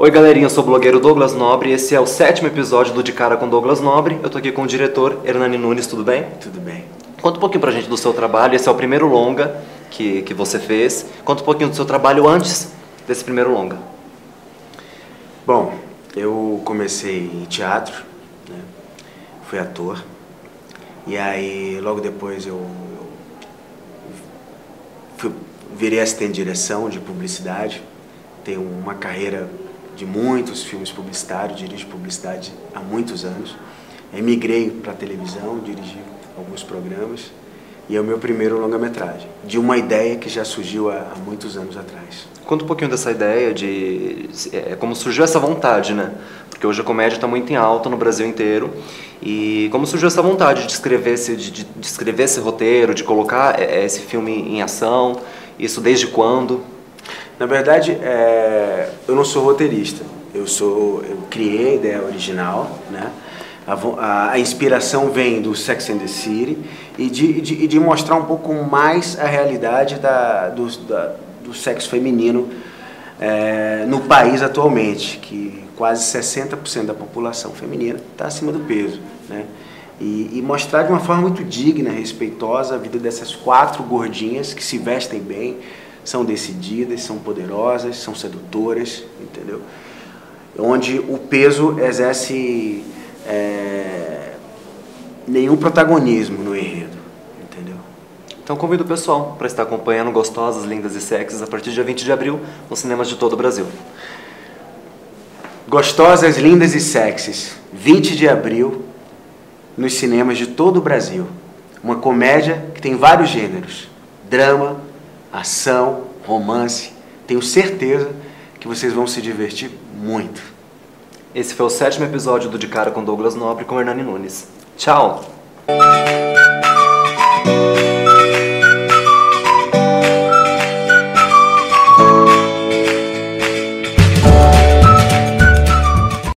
Oi galerinha, eu sou o blogueiro Douglas Nobre e esse é o sétimo episódio do De Cara com Douglas Nobre. Eu tô aqui com o diretor Hernani Nunes, tudo bem? Tudo bem. Conta um pouquinho pra gente do seu trabalho, esse é o primeiro longa que, que você fez. Conta um pouquinho do seu trabalho antes desse primeiro longa. Bom, eu comecei em teatro, né? fui ator, e aí logo depois eu, eu fui, virei assistente de direção de publicidade, tenho uma carreira de muitos filmes publicitários, dirijo publicidade há muitos anos. Emigrei para a televisão, dirigi alguns programas e é o meu primeiro longa-metragem, de uma ideia que já surgiu há, há, muitos anos atrás. Conta um pouquinho dessa ideia, de é, como surgiu essa vontade, né? Porque hoje a comédia está muito em alta no Brasil inteiro e como surgiu essa vontade de escrever esse, de, de escrever esse roteiro, de colocar é, esse filme em ação, isso desde quando? Na verdade, é, eu não sou roteirista. Eu sou, eu criei a ideia original, né? A, a, a inspiração vem do Sex and the City e de, de, de mostrar um pouco mais a realidade da, do, da, do sexo feminino é, no país atualmente, que quase 60% da população feminina está acima do peso, né? E, e, mostrar de uma forma muito digna, respeitosa a vida dessas quatro gordinhas que se vestem bem, são decididas, são poderosas, são sedutoras, entendeu? Onde o peso exerce é, nenhum protagonismo no enredo, entendeu? Então convido o pessoal para estar acompanhando Gostosas, Lindas e Sexys a partir do dia 20 de abril nos cinemas de todo o Brasil. Gostosas, Lindas e Sexys, 20 de abril nos cinemas de todo o Brasil. Uma comédia que tem vários gêneros: drama, ação, romance. Tenho certeza que vocês vão se divertir muito. Esse foi o sétimo episódio do De Cara com Douglas Nobre com Hernani Nunes. Tchau!